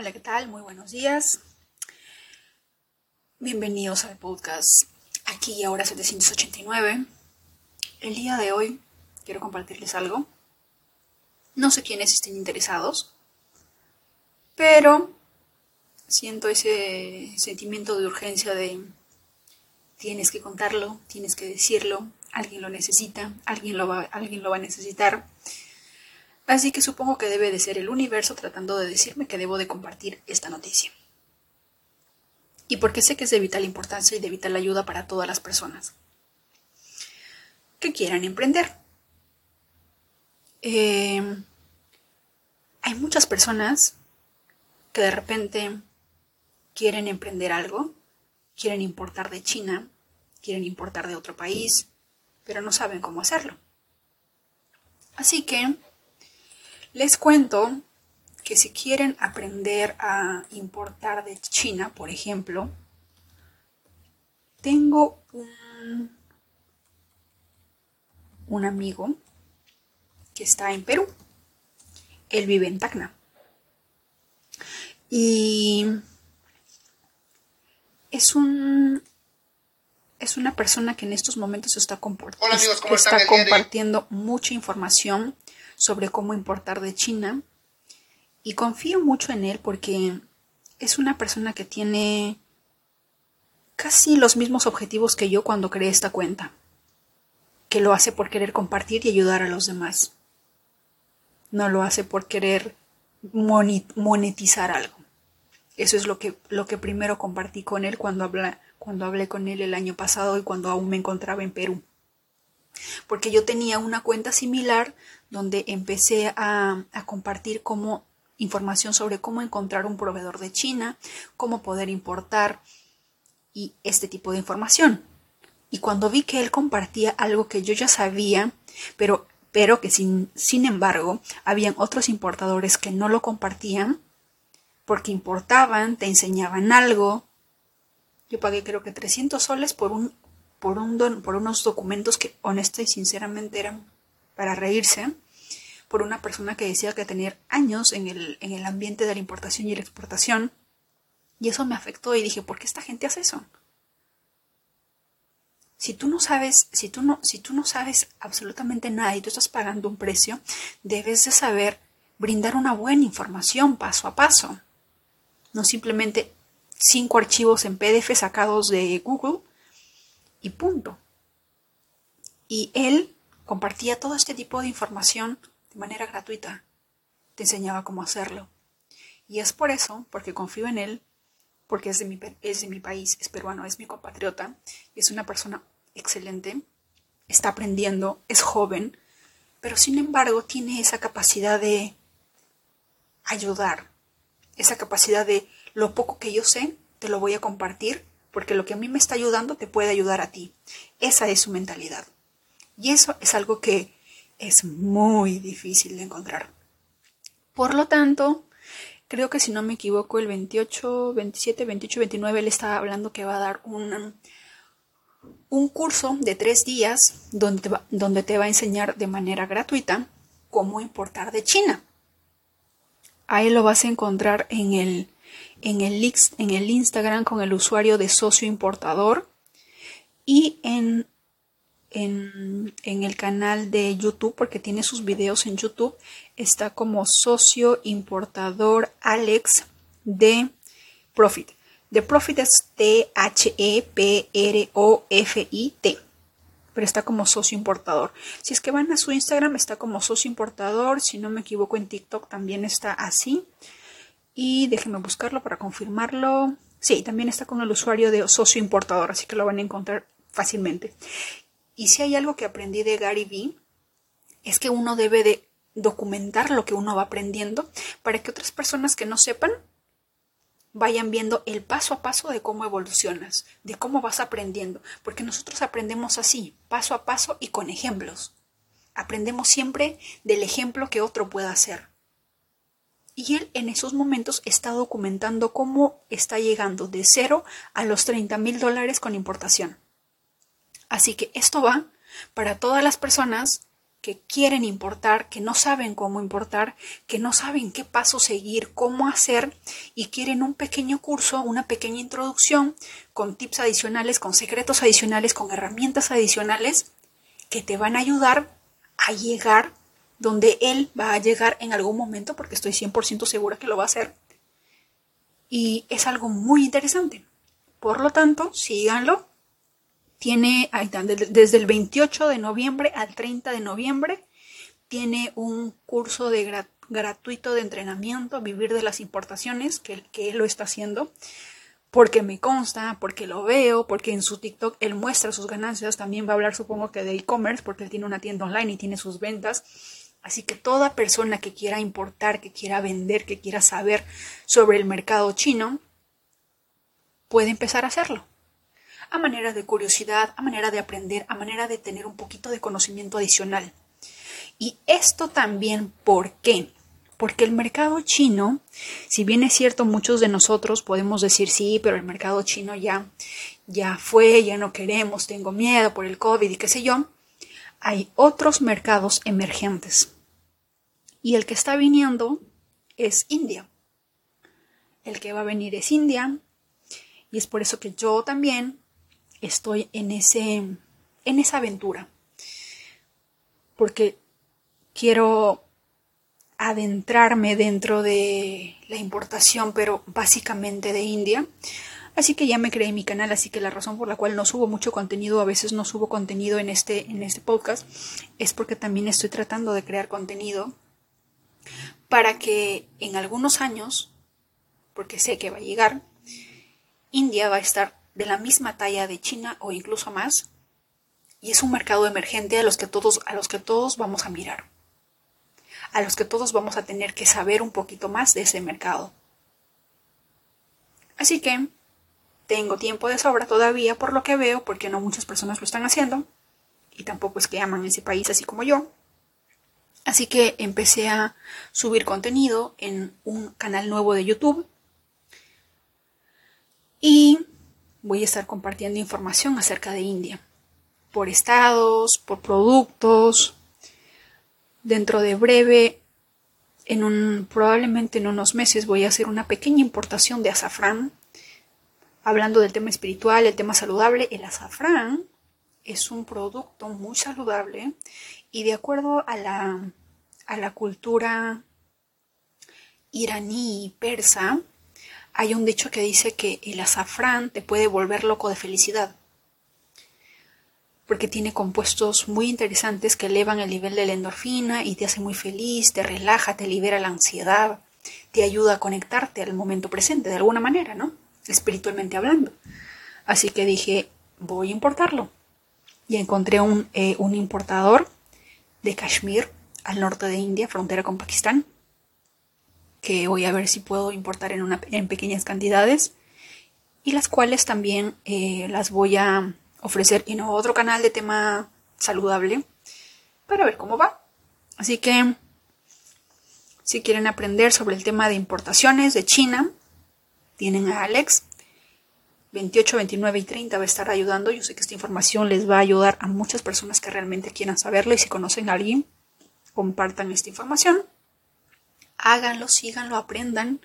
Hola, ¿qué tal? Muy buenos días. Bienvenidos al podcast aquí y ahora 789. El día de hoy quiero compartirles algo. No sé quiénes estén interesados, pero siento ese sentimiento de urgencia de tienes que contarlo, tienes que decirlo, alguien lo necesita, alguien lo va, alguien lo va a necesitar. Así que supongo que debe de ser el universo tratando de decirme que debo de compartir esta noticia. Y porque sé que es de vital importancia y de vital ayuda para todas las personas que quieran emprender. Eh, hay muchas personas que de repente quieren emprender algo, quieren importar de China, quieren importar de otro país, pero no saben cómo hacerlo. Así que les cuento que si quieren aprender a importar de China, por ejemplo, tengo un, un amigo que está en Perú. Él vive en Tacna. Y es un es una persona que en estos momentos está, está compartiendo mucha información sobre cómo importar de China y confío mucho en él porque es una persona que tiene casi los mismos objetivos que yo cuando creé esta cuenta, que lo hace por querer compartir y ayudar a los demás. No lo hace por querer monetizar algo. Eso es lo que, lo que primero compartí con él cuando, habla, cuando hablé con él el año pasado y cuando aún me encontraba en Perú porque yo tenía una cuenta similar donde empecé a, compartir como información sobre cómo encontrar un proveedor de China, cómo poder importar y este tipo de información. Y cuando vi que él compartía algo que yo ya sabía, pero, pero que sin, sin embargo habían otros importadores que no lo compartían, porque importaban, te enseñaban algo. Yo pagué creo que 300 soles por un por, un por unos documentos que honesta y sinceramente eran para reírse, por una persona que decía que tenía años en el, en el ambiente de la importación y la exportación. Y eso me afectó y dije, ¿por qué esta gente hace eso? Si tú no sabes, si tú no, si tú no sabes absolutamente nada y tú estás pagando un precio, debes de saber brindar una buena información paso a paso. No simplemente cinco archivos en PDF sacados de Google y punto. Y él compartía todo este tipo de información de manera gratuita. Te enseñaba cómo hacerlo. Y es por eso, porque confío en él, porque es de mi, es de mi país, es peruano, es mi compatriota, y es una persona excelente, está aprendiendo, es joven, pero sin embargo tiene esa capacidad de ayudar, esa capacidad de lo poco que yo sé, te lo voy a compartir porque lo que a mí me está ayudando te puede ayudar a ti. Esa es su mentalidad. Y eso es algo que es muy difícil de encontrar. Por lo tanto, creo que si no me equivoco, el 28, 27, 28, 29, él estaba hablando que va a dar un, un curso de tres días donde donde te va a enseñar de manera gratuita cómo importar de China. Ahí lo vas a encontrar en el en el, en el Instagram con el usuario de socio importador y en, en, en, el canal de YouTube, porque tiene sus videos en YouTube, está como socio importador Alex de Profit. De Profit es T-H-E-P-R-O-F-I-T. Pero está como socio importador. Si es que van a su Instagram, está como socio importador. Si no me equivoco, en TikTok también está así. Y déjenme buscarlo para confirmarlo. Sí, también está con el usuario de socio importador, así que lo van a encontrar fácilmente. Y si hay algo que aprendí de Gary Vee, es que uno debe de documentar lo que uno va aprendiendo para que otras personas que no sepan vayan viendo el paso a paso de cómo evolucionas, de cómo vas aprendiendo, porque nosotros aprendemos así, paso a paso y con ejemplos. Aprendemos siempre del ejemplo que otro pueda hacer. Y él en esos momentos está documentando cómo está llegando de cero a los 30 mil dólares con importación. Así que esto va para todas las personas que quieren importar, que no saben cómo importar, que no saben qué paso seguir, cómo hacer y quieren un pequeño curso, una pequeña introducción con tips adicionales, con secretos adicionales, con herramientas adicionales que te van a ayudar a llegar donde él va a llegar en algún momento, porque estoy 100% segura que lo va a hacer. Y es algo muy interesante. Por lo tanto, síganlo. Tiene desde el 28 de noviembre al 30 de noviembre. Tiene un curso de gratuito de entrenamiento, vivir de las importaciones, que, que él lo está haciendo porque me consta, porque lo veo, porque en su TikTok él muestra sus ganancias, también va a hablar supongo que de e-commerce, porque él tiene una tienda online y tiene sus ventas. Así que toda persona que quiera importar, que quiera vender, que quiera saber sobre el mercado chino, puede empezar a hacerlo. A manera de curiosidad, a manera de aprender, a manera de tener un poquito de conocimiento adicional. Y esto también, ¿por qué? Porque el mercado chino, si bien es cierto, muchos de nosotros podemos decir sí, pero el mercado chino ya, ya fue, ya no queremos, tengo miedo por el COVID y qué sé yo, hay otros mercados emergentes. Y el que está viniendo es India. El que va a venir es India. Y es por eso que yo también estoy en ese en esa aventura. Porque quiero adentrarme dentro de la importación, pero básicamente de India. Así que ya me creé mi canal, así que la razón por la cual no subo mucho contenido, a veces no subo contenido en este, en este podcast, es porque también estoy tratando de crear contenido para que en algunos años, porque sé que va a llegar, India va a estar de la misma talla de China o incluso más, y es un mercado emergente a los que todos, a los que todos vamos a mirar a los que todos vamos a tener que saber un poquito más de ese mercado. Así que tengo tiempo de sobra todavía por lo que veo, porque no muchas personas lo están haciendo, y tampoco es que aman ese país así como yo. Así que empecé a subir contenido en un canal nuevo de YouTube y voy a estar compartiendo información acerca de India, por estados, por productos, Dentro de breve, en un, probablemente en unos meses, voy a hacer una pequeña importación de azafrán. Hablando del tema espiritual, el tema saludable, el azafrán es un producto muy saludable y de acuerdo a la, a la cultura iraní y persa, hay un dicho que dice que el azafrán te puede volver loco de felicidad porque tiene compuestos muy interesantes que elevan el nivel de la endorfina y te hace muy feliz, te relaja, te libera la ansiedad, te ayuda a conectarte al momento presente de alguna manera, ¿no? Espiritualmente hablando. Así que dije, voy a importarlo. Y encontré un, eh, un importador de Kashmir, al norte de India, frontera con Pakistán, que voy a ver si puedo importar en, una, en pequeñas cantidades y las cuales también eh, las voy a ofrecer no otro canal de tema saludable para ver cómo va. Así que si quieren aprender sobre el tema de importaciones de China, tienen a Alex. 28, 29 y 30 va a estar ayudando. Yo sé que esta información les va a ayudar a muchas personas que realmente quieran saberlo y si conocen a alguien, compartan esta información. Háganlo, síganlo, aprendan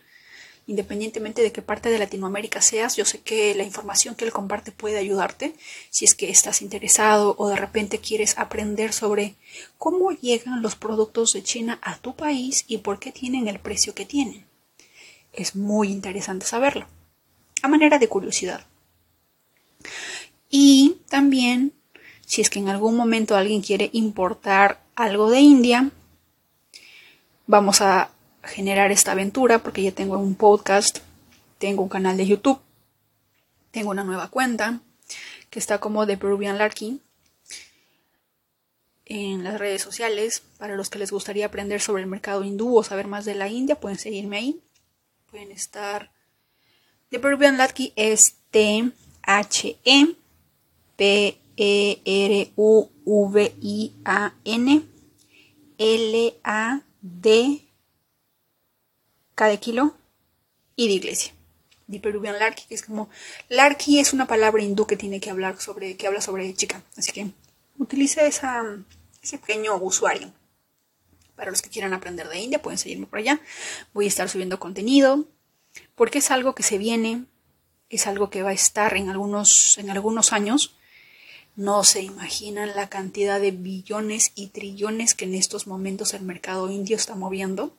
independientemente de qué parte de Latinoamérica seas, yo sé que la información que él comparte puede ayudarte si es que estás interesado o de repente quieres aprender sobre cómo llegan los productos de China a tu país y por qué tienen el precio que tienen. Es muy interesante saberlo, a manera de curiosidad. Y también, si es que en algún momento alguien quiere importar algo de India, vamos a generar esta aventura porque ya tengo un podcast, tengo un canal de YouTube, tengo una nueva cuenta que está como The Peruvian Larky en las redes sociales. Para los que les gustaría aprender sobre el mercado hindú o saber más de la India, pueden seguirme ahí. Pueden estar. The Peruvian Larky es T-H-E P-E-R-U-V-I-A-N L-A-D cada kilo y de iglesia. De Peruvian Larky, que es como Larky es una palabra hindú que tiene que hablar sobre que habla sobre chica, así que utilice ese pequeño usuario. Para los que quieran aprender de India, pueden seguirme por allá. Voy a estar subiendo contenido, porque es algo que se viene, es algo que va a estar en algunos, en algunos años. No se imaginan la cantidad de billones y trillones que en estos momentos el mercado indio está moviendo.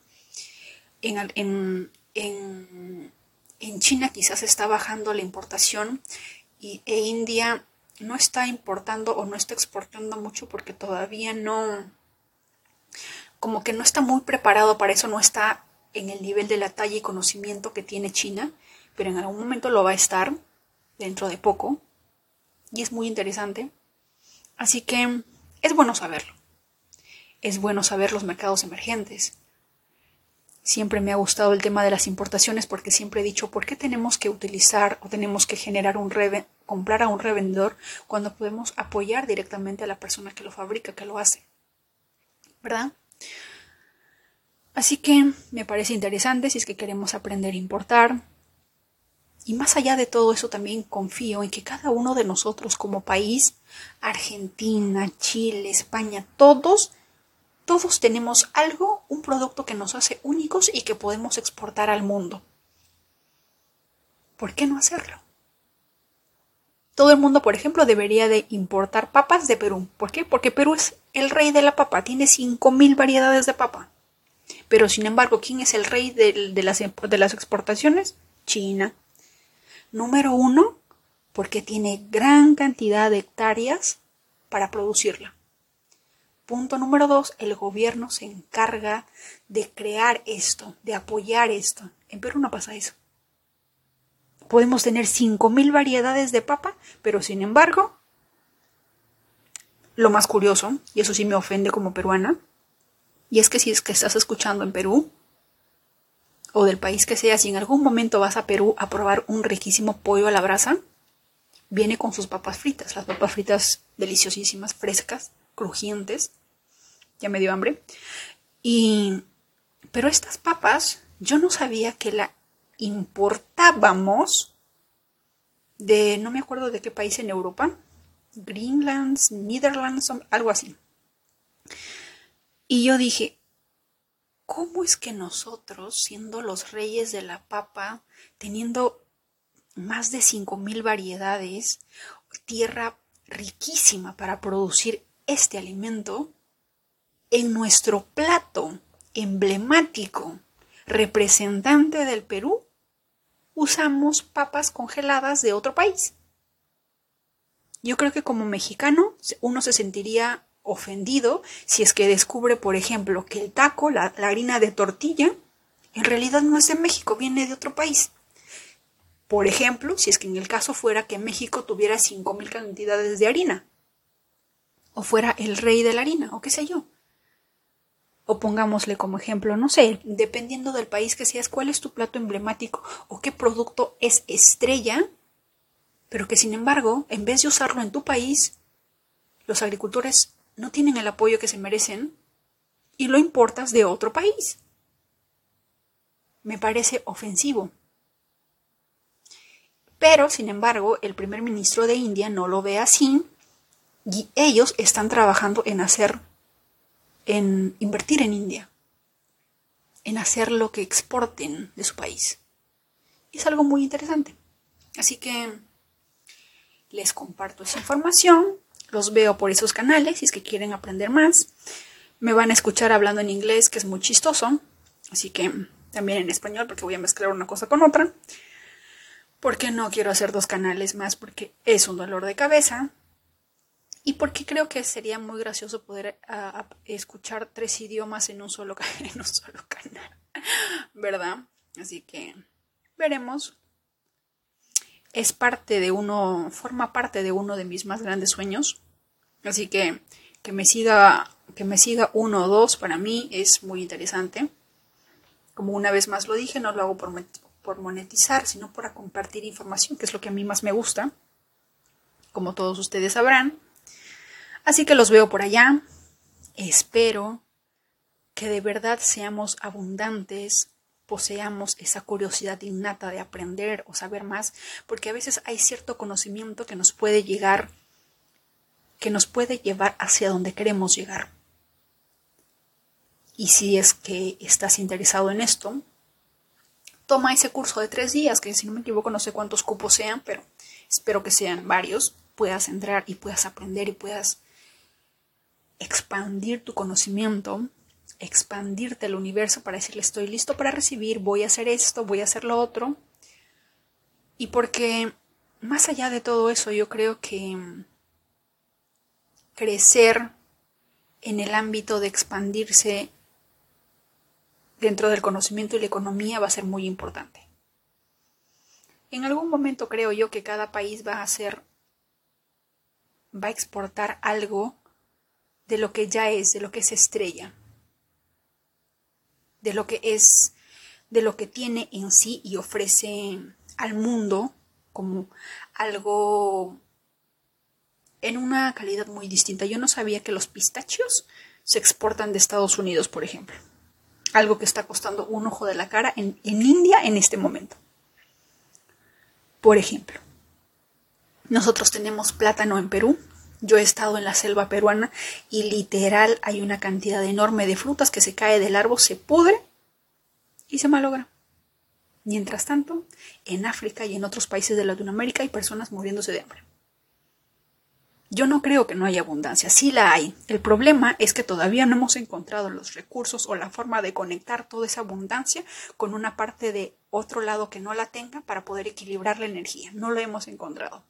En, en, en China quizás está bajando la importación y, e India no está importando o no está exportando mucho porque todavía no, como que no está muy preparado para eso, no está en el nivel de la talla y conocimiento que tiene China, pero en algún momento lo va a estar dentro de poco y es muy interesante. Así que es bueno saberlo. Es bueno saber los mercados emergentes. Siempre me ha gustado el tema de las importaciones porque siempre he dicho, ¿por qué tenemos que utilizar o tenemos que generar un comprar a un revendedor cuando podemos apoyar directamente a la persona que lo fabrica, que lo hace? ¿Verdad? Así que me parece interesante si es que queremos aprender a importar. Y más allá de todo eso también confío en que cada uno de nosotros como país, Argentina, Chile, España, todos todos tenemos algo, un producto que nos hace únicos y que podemos exportar al mundo. ¿Por qué no hacerlo? Todo el mundo, por ejemplo, debería de importar papas de Perú. ¿Por qué? Porque Perú es el rey de la papa, tiene 5.000 variedades de papa. Pero, sin embargo, ¿quién es el rey de, las, de las exportaciones? China. Número uno, porque tiene gran cantidad de hectáreas para producirla. Punto número dos, el gobierno se encarga de crear esto, de apoyar esto. En Perú no pasa eso. Podemos tener 5.000 variedades de papa, pero sin embargo, lo más curioso, y eso sí me ofende como peruana, y es que si es que estás escuchando en Perú, o del país que sea, si en algún momento vas a Perú a probar un riquísimo pollo a la brasa, viene con sus papas fritas, las papas fritas deliciosísimas, frescas, crujientes. Ya me dio hambre. Y. Pero estas papas, yo no sabía que la importábamos de. no me acuerdo de qué país en Europa. Greenland, Netherlands, algo así. Y yo dije, ¿cómo es que nosotros, siendo los reyes de la papa, teniendo más de 5.000 variedades, tierra riquísima para producir este alimento en nuestro plato emblemático representante del Perú, usamos papas congeladas de otro país. Yo creo que como mexicano uno se sentiría ofendido si es que descubre, por ejemplo, que el taco, la, harina de tortilla, en realidad no es de México, viene de otro país. Por ejemplo, si es que en el caso fuera que México tuviera 5.000 cantidades de harina o fuera el rey de la harina, o qué sé yo. O pongámosle como ejemplo, no sé, dependiendo del país que seas, cuál es tu plato emblemático o qué producto es estrella, pero que sin embargo, en vez de usarlo en tu país, los agricultores no tienen el apoyo que se merecen y lo importas de otro país. Me parece ofensivo. Pero, sin embargo, el primer ministro de India no lo ve así y ellos están trabajando en hacer, en invertir en India, en hacer lo que exporten de su país. es algo muy interesante. Así que les comparto esa información, los veo por esos canales si es que quieren aprender más. Me van a escuchar hablando en inglés, que es muy chistoso, así que también en español, porque voy a mezclar una cosa con otra. Porque no quiero hacer dos canales más, porque es un dolor de cabeza y porque creo que sería muy gracioso poder escuchar tres idiomas en un, solo, en un solo canal, ¿verdad? Así que veremos. Es parte de uno, forma parte de uno de mis más grandes sueños. Así que que me siga, que me siga uno o dos para mí es muy interesante. Como una vez más lo dije, no lo hago por, por monetizar, sino para compartir información, que es lo que a mí más me gusta. Como todos ustedes sabrán, Así que los veo por allá. Espero que de verdad seamos abundantes, poseamos esa curiosidad innata de aprender o saber más, porque a veces hay cierto conocimiento que nos puede llegar que nos puede llevar hacia donde queremos llegar. Y si es que estás interesado en esto, toma ese curso de tres días, que si no me equivoco no sé cuántos cupos sean, pero espero que sean varios, puedas entrar y puedas aprender y puedas expandir tu conocimiento, expandirte el universo para decirle estoy listo para recibir, voy a hacer esto, voy a hacer lo otro. Y porque más allá de todo eso, yo creo que crecer en el ámbito de expandirse dentro del conocimiento y la economía va a ser muy importante. En algún momento creo yo que cada país va a hacer, va a exportar algo de lo que ya es, de lo que es estrella, de lo que es, de lo que tiene en sí y ofrece al mundo como algo en una calidad muy distinta. Yo no sabía que los pistachos se exportan de Estados Unidos, por ejemplo algo que está costando un ojo de la cara en, India en este momento. Por ejemplo, nosotros tenemos plátano en Perú. Yo he estado en la selva peruana y literal hay una cantidad enorme de frutas que se cae del árbol, se pudre y se malogra. Mientras tanto, en África y en otros países de Latinoamérica hay personas muriéndose de hambre. Yo no creo que no haya abundancia, sí la hay. El problema es que todavía no hemos encontrado los recursos o la forma de conectar toda esa abundancia con una parte de otro lado que no la tenga para poder equilibrar la energía. No lo hemos encontrado.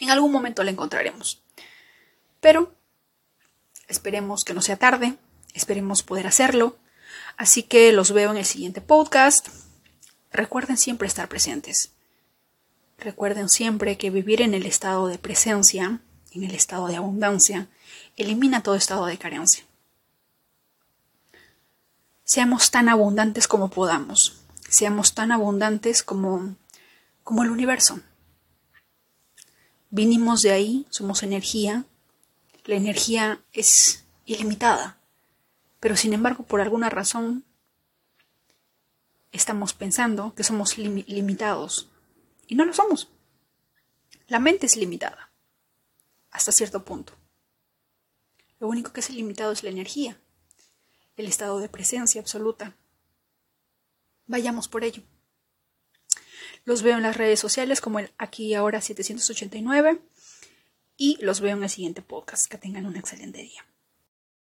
En algún momento la encontraremos. Pero esperemos que no sea tarde, esperemos poder hacerlo. Así que los veo en el siguiente podcast. Recuerden siempre estar presentes. Recuerden siempre que vivir en el estado de presencia en el estado de abundancia, elimina todo estado de carencia. Seamos tan abundantes como podamos, seamos tan abundantes como, como el universo. Vinimos de ahí, somos energía, la energía es ilimitada, pero sin embargo por alguna razón estamos pensando que somos limitados y no lo somos. La mente es limitada hasta cierto punto. Lo único que es ilimitado es la energía, el estado de presencia absoluta. Vayamos por ello. Los veo en las redes sociales como el aquí ahora 789 y los veo en el siguiente podcast. Que tengan un excelente día.